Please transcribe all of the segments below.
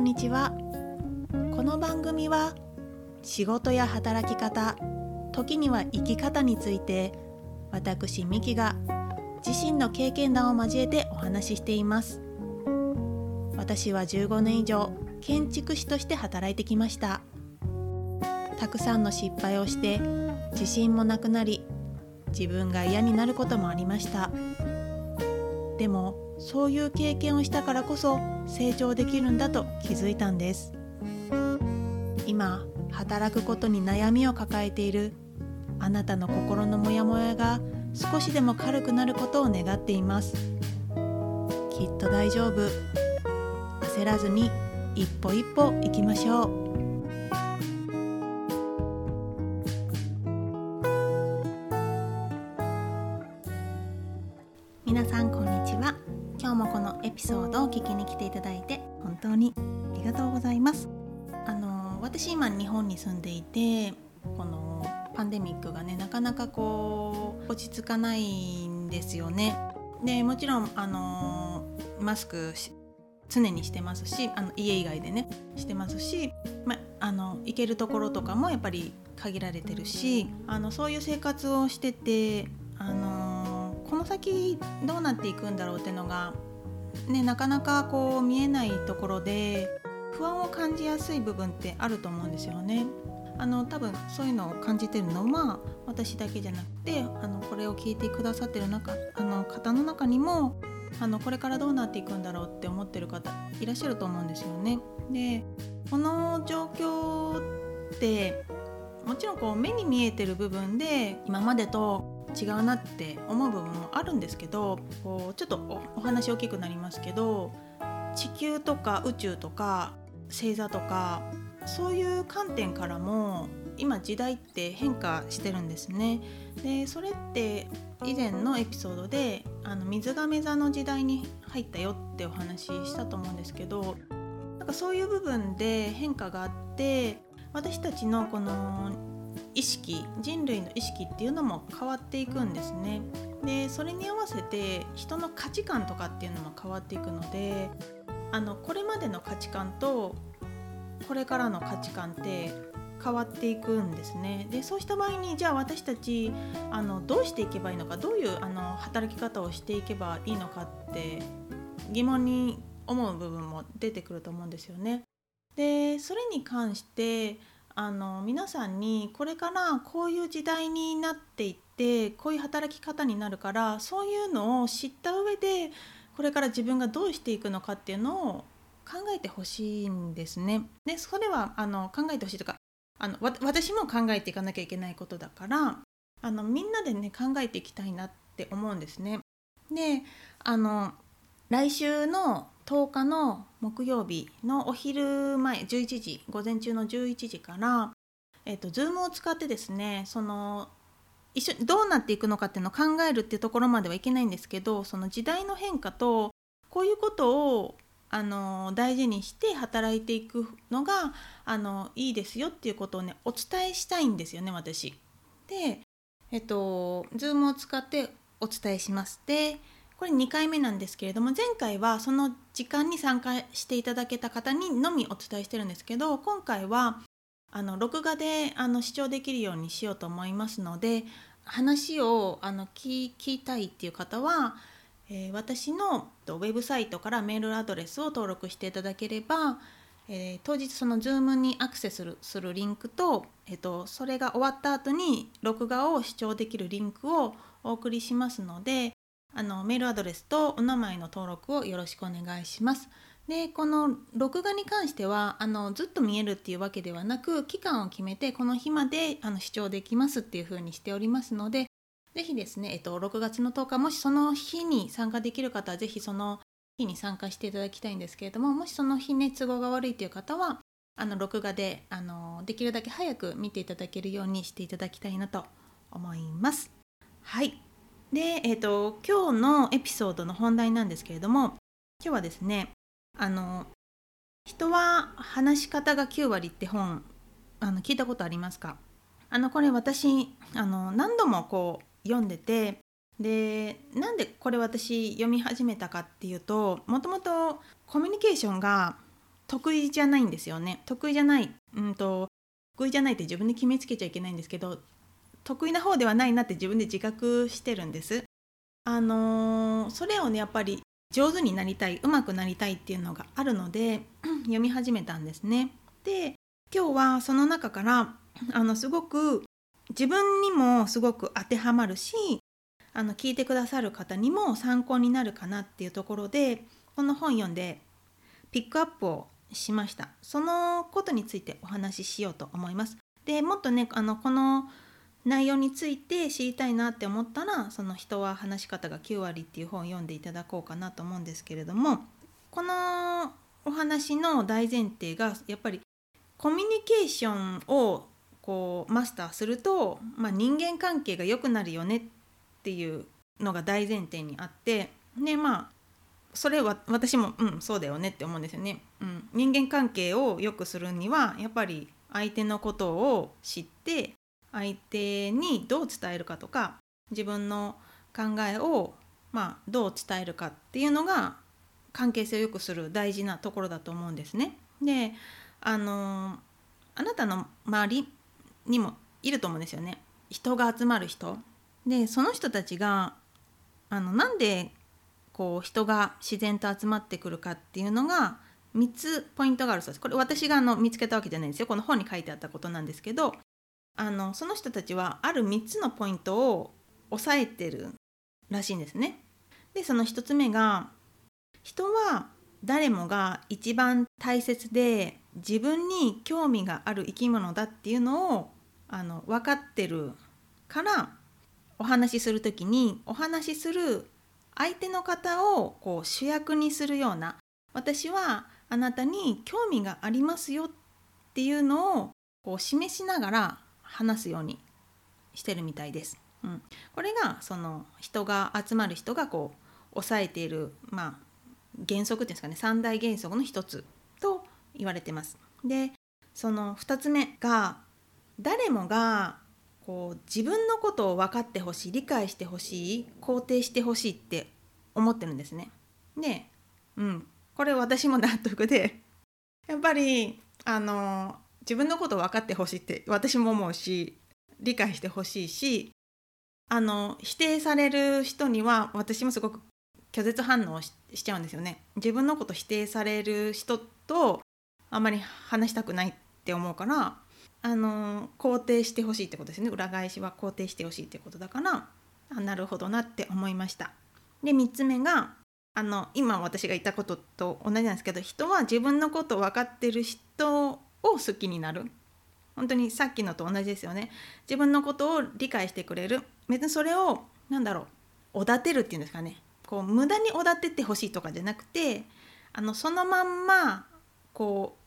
んにちは。この番組は仕事や働き方時には生き方について私ミキが自身の経験談を交えてお話ししています。私は15年以上建築士として働いてきました。たくさんの失敗をして自信もなくなり自分が嫌になることもありました。でもそういう経験をしたからこそ成長できるんだと気づいたんです。今働くことに悩みを抱えているあなたの心のモヤモヤが少しでも軽くなることを願っています。きっと大丈夫。焦らずに一歩一歩行きましょう。かないんですよねでもちろんあのマスク常にしてますしあの家以外でねしてますし、ま、あの行けるところとかもやっぱり限られてるしあのそういう生活をしててあのこの先どうなっていくんだろうっていうのが、ね、なかなかこう見えないところで不安を感じやすい部分ってあると思うんですよね。あの多分そういうのを感じてるのは私だけじゃなくてあのこれを聞いてくださってる中あの方の中にもあのこれからどうなっていくんだろうって思ってる方いらっしゃると思うんですよね。でこの状況ってもちろんこう目に見えてる部分で今までと違うなって思う部分もあるんですけどこうちょっとお話大きくなりますけど地球とか宇宙とか星座とかそういう観点からも今時代って変化してるんですね。でそれって以前のエピソードであの水亀座の時代に入ったよってお話ししたと思うんですけどなんかそういう部分で変化があって私たちのこの意識人類の意識っていうのも変わっていくんですね。でそれに合わせて人の価値観とかっていうのも変わっていくのであのこれまでの価値観とこれからの価値観って変わっていくんですね。でそうした場合にじゃあ私たちあのどうしていけばいいのかどういうあの働き方をしていけばいいのかって疑問に思う部分も出てくると思うんですよね。でそれに関してあの皆さんにこれからこういう時代になっていってこういう働き方になるからそういうのを知った上でこれから自分がどうしていくのかっていうのを考えてほしいんですね。でそれはあの考えてほしいとかあの私も考えていかなきゃいけないことだからあのみんなでね考えていきたいなって思うんですね。であの来週の10日の木曜日のお昼前11時午前中の11時から、えーと、Zoom を使ってですねその一緒どうなっていくのかっていうのを考えるっていうところまではいけないんですけどその時代の変化とこういうことをあの大事にして働いていくのがあのいいですよっていうことをねお伝えしたいんですよね私。でえっと Zoom を使ってお伝えします。でこれ2回目なんですけれども前回はその時間に参加していただけた方にのみお伝えしてるんですけど今回はあの録画であの視聴できるようにしようと思いますので話をあの聞きたいっていう方は、えー、私のウェブサイトからメールアドレスを登録していただければ、えー、当日その Zoom にアクセスするリンクと,、えーとそれが終わった後に録画を視聴できるリンクをお送りしますのであのメールアドレスとお名前の登録をよろしくお願いします。でこの録画に関してはあのずっと見えるっていうわけではなく期間を決めてこの日まであの視聴できますっていうふうにしておりますので是非ですね、えっと、6月の10日もしその日に参加できる方は是非その日に参加していただきたいんですけれどももしその日ね都合が悪いという方はあの録画であのできるだけ早く見ていただけるようにしていただきたいなと思います。はいで、えーと、今日のエピソードの本題なんですけれども今日はですねあの人は話し方が9割って本あの聞いたことありますか？あのこれ私あの何度もこう読んでてでなんでこれ私読み始めたかっていうともともとコミュニケーションが得意じゃないんですよね。得意じゃないうんと得意じゃないって自分で決めつけちゃいけないんですけど得意な方ではないなって自分で自覚してるんです。あのー、それをねやっぱり上手になりたい上手くなりたいっていうのがあるので 読み始めたんですね。で今日はその中からあのすごく自分にもすごく当てはまるしあの聞いてくださる方にも参考になるかなっていうところでこの本読んでピックアップをしました。そのことについてお話ししようと思います。でもっとねあのこの内容について知りたいなって思ったらその人は話し方が9割っていう本を読んでいただこうかなと思うんですけれどもこのお話の大前提がやっぱりコミュニケーションをこうマスターすると、まあ、人間関係が良くなるよねっていうのが大前提にあってでまあそれは私もうんそうだよねって思うんですよね。うん、人間関係を良くするにはやっぱり相手のことを知って相手にどう伝えるかとか自分の考えをまあどう伝えるかっていうのが関係性を良くする大事なところだと思うんですね。であのあなたの周りにもいると思うんですよね。人が集まる人。でその人たちがあのなんでこう人が自然と集まってくるかっていうのが3つポイントがあるそうです。これ私があの見つけたわけじゃないんですよ。この本に書いてあったことなんですけどあのその人たちはある3つのポイントを押さえてるらしいんですね。でその1つ目が人は誰もが一番大切で自分に興味がある生き物だっていうのをあの分かってるからお話しする時にお話しする相手の方をこう主役にするような私はあなたに興味がありますよっていうのをこう示しながら話すようにしてるみたいです。うん、これがその人が集まる人がこう抑えている、まあ、原則っていうんですかね三大原則の一つ言われてます。でその2つ目が誰もがこう自分のことを分かってほしい理解してほしい肯定してほしいって思ってるんですね。で、うん、これ私も納得でやっぱりあの自分のことを分かってほしいって私も思うし理解してほしいしあの否定される人には私もすごく拒絶反応しちゃうんですよね。自分のこと否定される人とあんまり話したくないって思うからあの肯定してほしいってことですね。裏返しは肯定してほしいってことだからあなるほどなって思いました。で3つ目があの今私が言ったことと同じなんですけど人は自分のことを分かってる人を好きになる。本当にさっきのと同じですよね。自分のことを理解してくれる。別にそれを何だろうおだてるっていうんですかね。こう無駄におだててほしいとかじゃなくてあのそのまんまこう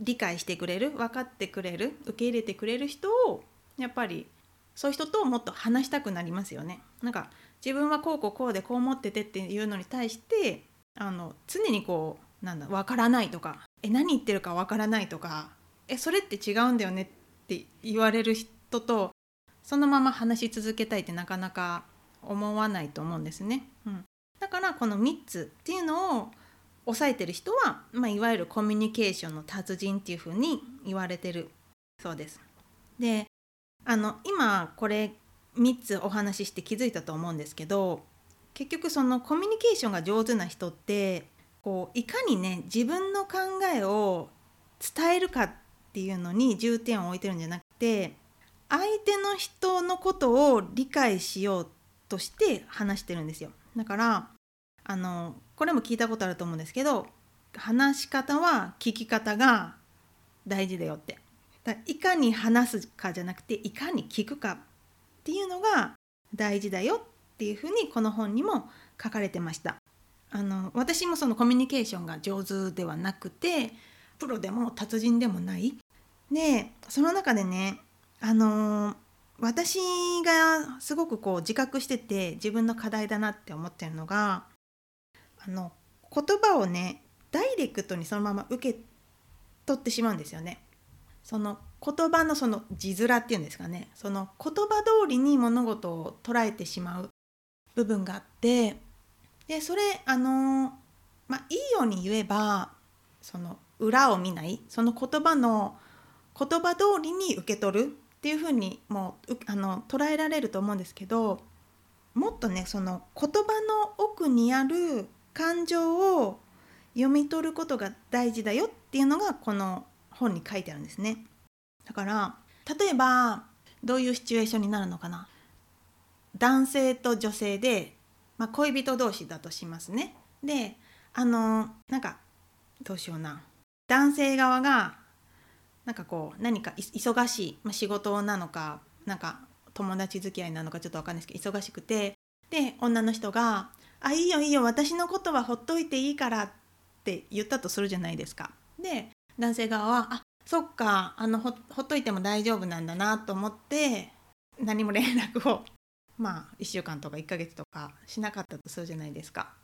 理解してくれる分かってくれる受け入れてくれる人をやっぱりそういう人ともっと話したくなりますよね。なんか自分はこうこうこうでこう思っててっていうのに対してあの常にこうなんだ分からないとかえ何言ってるか分からないとかえそれって違うんだよねって言われる人とそのまま話し続けたいってなかなか思わないと思うんですね。うん、だからこの3つっていうのを抑えてる人は、まあ、いわゆるコミュニケーションの達人っていうふうに言われてるそうです。であの今これ3つお話しして気づいたと思うんですけど結局そのコミュニケーションが上手な人ってこういかにね自分の考えを伝えるかっていうのに重点を置いてるんじゃなくて相手の人のことを理解しようとして話してるんですよ。だからあのこれも聞いたことあると思うんですけど話し方は聞き方が大事だよって。だいかに話すかじゃなくていかに聞くかっていうのが大事だよっていうふうにこの本にも書かれてました。あの私もそのコミュニケーションが上手ではなくてプロでも達人でもない。でその中でねあの私がすごくこう自覚してて自分の課題だなって思ってるのがあの言葉をねダイレクトにそのまま受け取ってしまうんですよね。その言葉のその字面っていうんですかねその言葉通りに物事を捉えてしまう部分があってでそれあのまあいいように言えばその裏を見ないその言葉の言葉通りに受け取るっていうふうにもうあの捉えられると思うんですけどもっとねその言葉の奥にある感情を読み取ることが大事だよっていうのがこの本に書いてあるんですね。だから例えばどういうシチュエーションになるのかな男性と女性で、まあ、恋人同士だとしますね。であのなんかどうしような男性側がなんかこう何か忙しい、まあ、仕事なのかなんか友達付き合いなのかちょっと分かんないですけど忙しくてで女の人が「あいいよいいよ私のことはほっといていいから」って言ったとするじゃないですか。で男性側は「あそっかあのほほっといても大丈夫なんだな」と思って何も連絡を まあ1週間とか1ヶ月とかしなかったとするじゃないですか。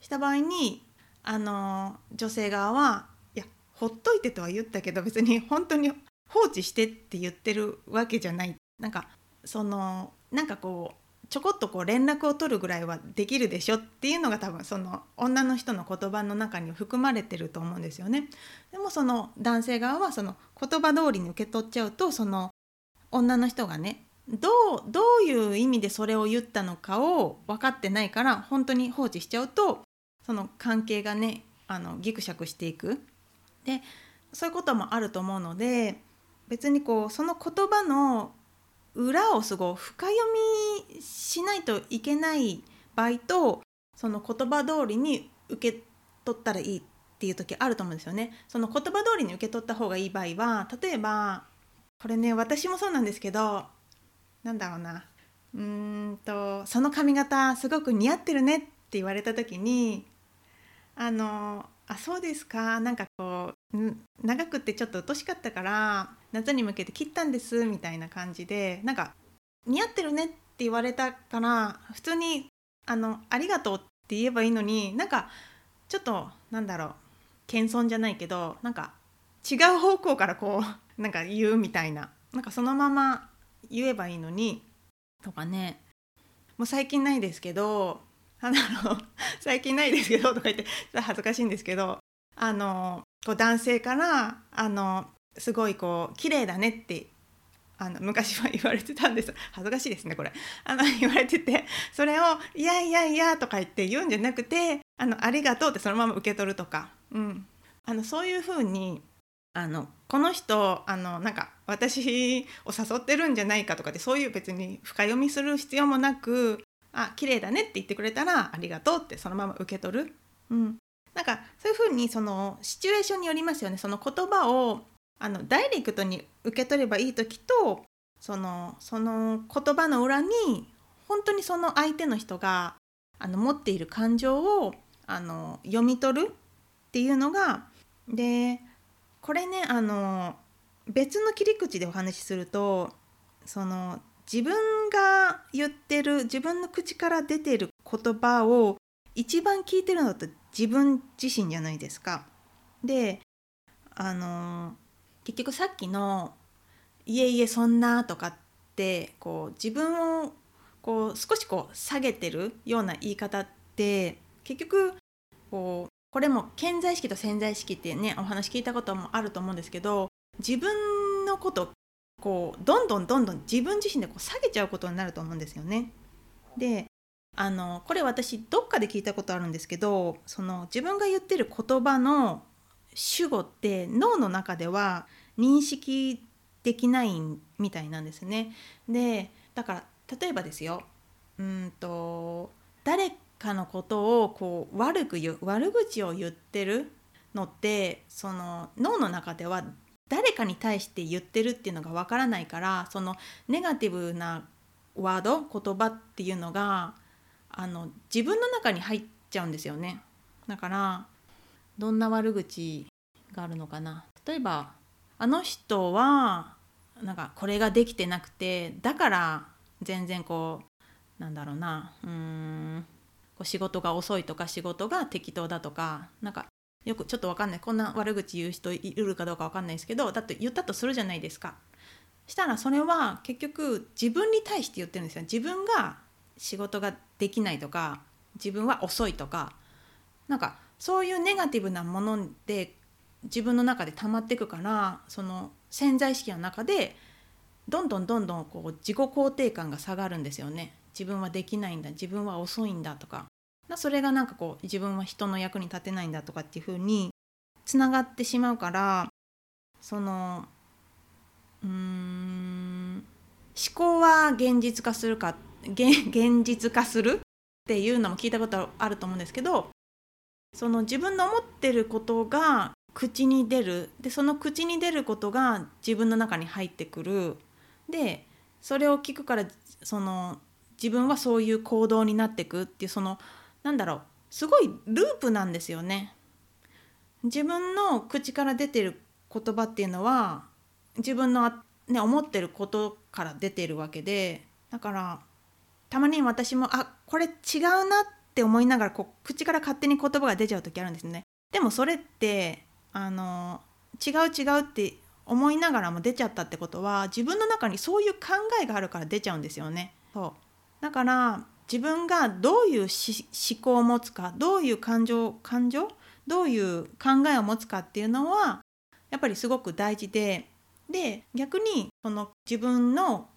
した場合にあの女性側はいやほっといてとは言ったけど別に本当に放置してって言ってるわけじゃないなんかそのなんかこうちょこっとこう連絡を取るぐらいはできるでしょっていうのが多分その女の人の言葉の中に含まれてると思うんですよね。でもその男性側はその言葉通りに受け取っちゃうとその女の人がねどうどういう意味でそれを言ったのかを分かってないから本当に放置しちゃうとその関係がねあのギクシャクしていくでそういうこともあると思うので別にこうその言葉の裏をすごい深読みしないといけない場合とその言葉通りに受け取ったらいいっていう時あると思うんですよね。その言葉通りに受け取った方がいい場合は例えばこれね私もそうなんですけどなんだろうなうーんとその髪型すごく似合ってるねって言われた時にあのあそうですかなんかこう長くってちょっと鬱しかったから夏に向けて切ったんですみたいな感じでなんか似合ってるねって言われたから普通にあのありがとうって言えばいいのになんかちょっとなんだろう謙遜じゃないけどなんか違う方向からこう なんか言うみたいな。なんかそのまま言えばいいのにとかね。もう最近ないですけどあの最近ないですけどとか言って恥ずかしいんですけどあのこう男性からあのすごいこう綺麗だねってあの昔は言われてたんです恥ずかしいですねこれ。あの言われててそれを「いやいやいや」とか言って言うんじゃなくて「あのありがとう」ってそのまま受け取るとか、うん、あのそういうふうにあのこの人あのなんか私を誘ってるんじゃないかとかでそういう別に深読みする必要もなく「あ綺麗だね」って言ってくれたら「ありがとう」ってそのまま受け取る。うん、なんかそういうふうにそのシチュエーションによりますよね。その言葉をあのダイレクトに受け取ればいい時とそのその言葉の裏に本当にその相手の人があの持っている感情をあの読み取るっていうのがでこれねあの別の切り口でお話しするとその自分が言ってる自分の口から出てる言葉を一番聞いてるのって自分自身じゃないですか。であの結局さっきの「いえいえそんな」とかってこう自分をこう少しこう下げてるような言い方って結局こうこれも潜在意識と潜在意識ってねお話聞いたこともあると思うんですけど自分のことこうどんどんどんどん自分自身でこう下げちゃうことになると思うんですよね。であのこれ私どっかで聞いたことあるんですけどその自分が言ってる言葉の主語って脳の中では認識できないみたいなんですね。でだから例えばですようんと誰かのことをこう悪く言う悪口を言ってるのってその脳の中では誰かに対して言ってるっていうのがわからないからそのネガティブなワード言葉っていうのがあの自分の中に入っちゃうんですよね。だからどんな悪口があるのかな。例えばあの人はなんかこれができてなくてだから全然こうなんだろうなうーんこう仕事が遅いとか仕事が適当だとかなんかよくちょっと分かんないこんな悪口言う人いるかどうか分かんないですけどだって言ったとするじゃないですか。したらそれは結局自分に対して言ってるんですよ。自分が仕事ができないとか自分は遅いとかなんかそういうネガティブなもので自分の中で溜まっていくからその潜在意識の中でどんどんどんどんこう自己肯定感が下がるんですよね。自分はできないんだ自分は遅いんだとか。それがなんかこう自分は人の役に立てないんだとかっていうふうにつながってしまうからそのうーん思考は現実化するか 現実化するっていうのも聞いたことあると思うんですけどその自分の思ってることが口に出るでその口に出ることが自分の中に入ってくるでそれを聞くからその自分はそういう行動になっていくっていうそのなんだろうすごいループなんですよね。自分の口から出てる言葉っていうのは自分の、ね、思ってることから出てるわけでだからたまに私もあこれ違うなって思いながらこう口から勝手に言葉が出ちゃう時あるんですね。でもそれってあの違う違うって思いながらも出ちゃったってことは自分の中にそういう考えがあるから出ちゃうんですよね。そうだから自分がどういう思考を持つかどういう感情感情どういう考えを持つかっていうのはやっぱりすごく大事でで逆にその自分の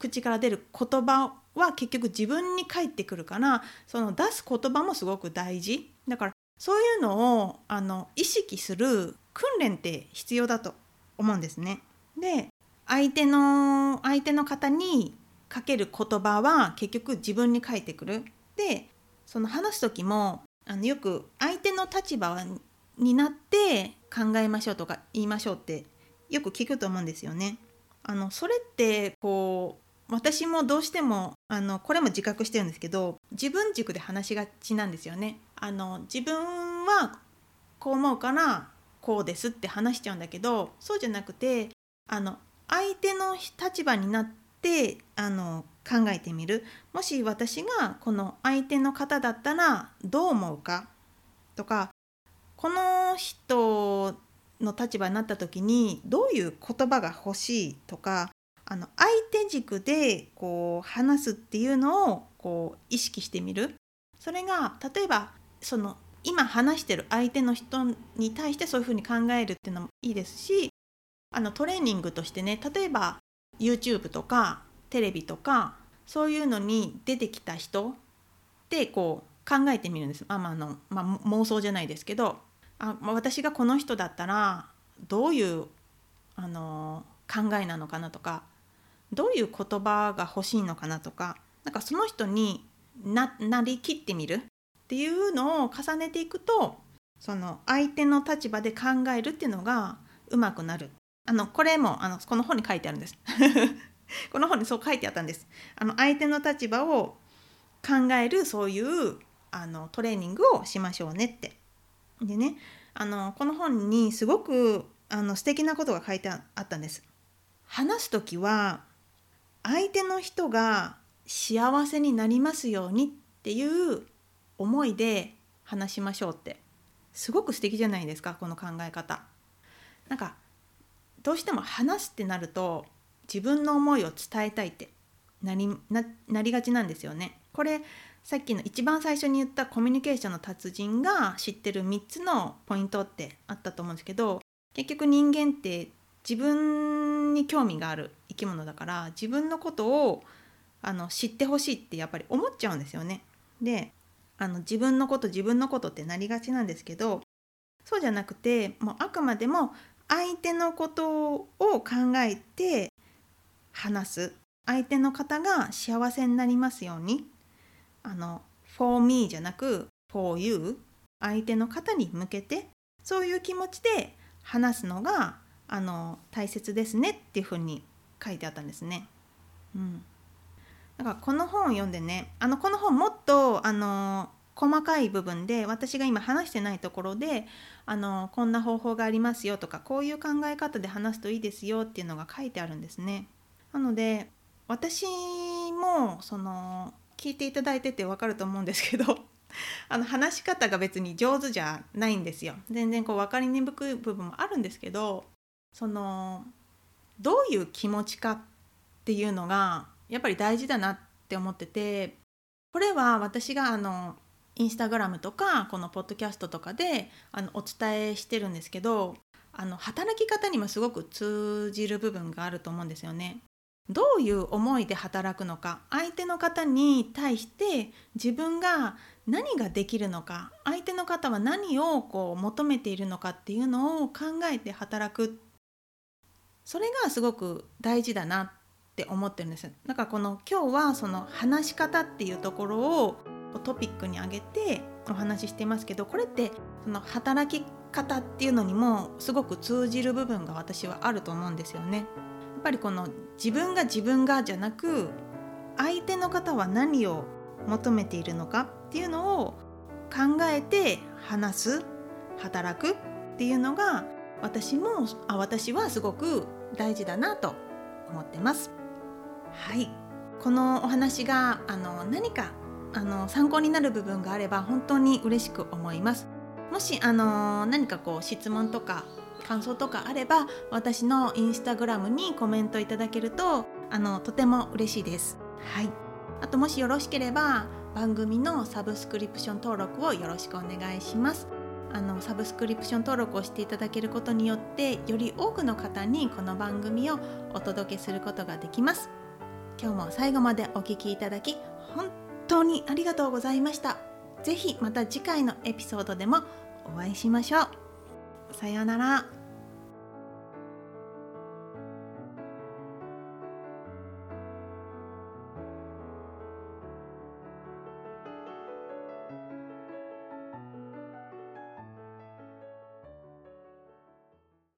口から出る言葉は結局自分に返ってくるからその出す言葉もすごく大事だからそういうのをあの意識する訓練って必要だと思うんですね。で相手の相手の方にかける言葉は結局自分に返ってくる。でその話す時もあのよく相手の立場になって考えましょうとか言いましょうってよく聞くと思うんですよね。あのそれってこう私もどうしてもあのこれも自覚してるんですけど自分軸で話しがちなんですよね。あの自分はこう思うからこうですって話しちゃうんだけどそうじゃなくてあの相手の立場になってあの考えてみる。もし私がこの相手の方だったらどう思うか？とかこの人の立場になった時にどういう言葉が欲しい？とかあの相手軸でこう話すっていうのをこう意識してみるそれが例えばその今話してる相手の人に対してそういうふうに考えるっていうのもいいですしあのトレーニングとしてね例えば YouTube とかテレビとかそういうのに出てきた人でこう考えてみるんです。あまああのまあ、妄想じゃないですけど、あ、私がこの人だったらどういうあの考えなのかなとかどういう言葉が欲しいのかなとかなんかその人にななりきってみる？っていうのを重ねていくとその相手の立場で考えるっていうのがうまくなる。あのこれもあのこの本に書いてあるんです。この本にそう書いてあったんです。あの相手の立場を考えるそういうあのトレーニングをしましょうねって。でねあのこの本にすごくあの素敵なことが書いてあったんです。話す時は相手の人が幸せになりますようにっていう思いで話しましょうってすごく素敵じゃないですかこの考え方。なんかどうしても話すってなると自分の思いを伝えたいってなりなりがちなんですよね。これさっきの一番最初に言ったコミュニケーションの達人が知ってる3つのポイントってあったと思うんですけど結局人間って自分に興味がある生き物だから自分のことをあの知ってほしいってやっぱり思っちゃうんですよね。であの自分のこと自分のことってなりがちなんですけどそうじゃなくてもうあくまでも相手のことを考えて話す。相手の方が幸せになりますように。あの for me じゃなく for you 相手の方に向けてそういう気持ちで話すのがあの大切ですねっていうふうに書いてあったんですね。うん、だからこの本を読んでねあのこの本もっとあの細かい部分で私が今話してないところであのこんな方法がありますよとかこういう考え方で話すといいですよっていうのが書いてあるんですね。なので私もその聞いていただいてて分かると思うんですけど あの話し方が別に上手じゃないんですよ。全然こう分かりにくい部分もあるんですけどそのどういう気持ちかっていうのがやっぱり大事だなって思っててこれは私があのインスタグラムとかこのポッドキャストとかであのお伝えしてるんですけどあの働き方にもすごく通じる部分があると思うんですよね。どういう思いで働くのか相手の方に対して自分が何ができるのか相手の方は何をこう求めているのかっていうのを考えて働くそれがすごく大事だなって思ってるんですだかこの今日はその話し方っていうところをトピックに挙げてお話ししてますけどこれってその働き方っていうのにもすごく通じる部分が私はあると思うんですよね。やっぱりこの自分が自分がじゃなく相手の方は何を求めているのかっていうのを考えて話す働くっていうのが私もあ私はすごく大事だなと思ってます。はいこのお話があの何かあの参考になる部分があれば本当に嬉しく思います。もしあの何かこう質問とか感想とかあれば私のインスタグラムにコメントいただけるとあのとても嬉しいです。はい。あともしよろしければ番組のサブスクリプション登録をよろしくお願いします。あのサブスクリプション登録をしていただけることによってより多くの方にこの番組をお届けすることができます。今日も最後までお聴きいただき本当にありがとうございました。是非また次回のエピソードでもお会いしましょう。さようなら。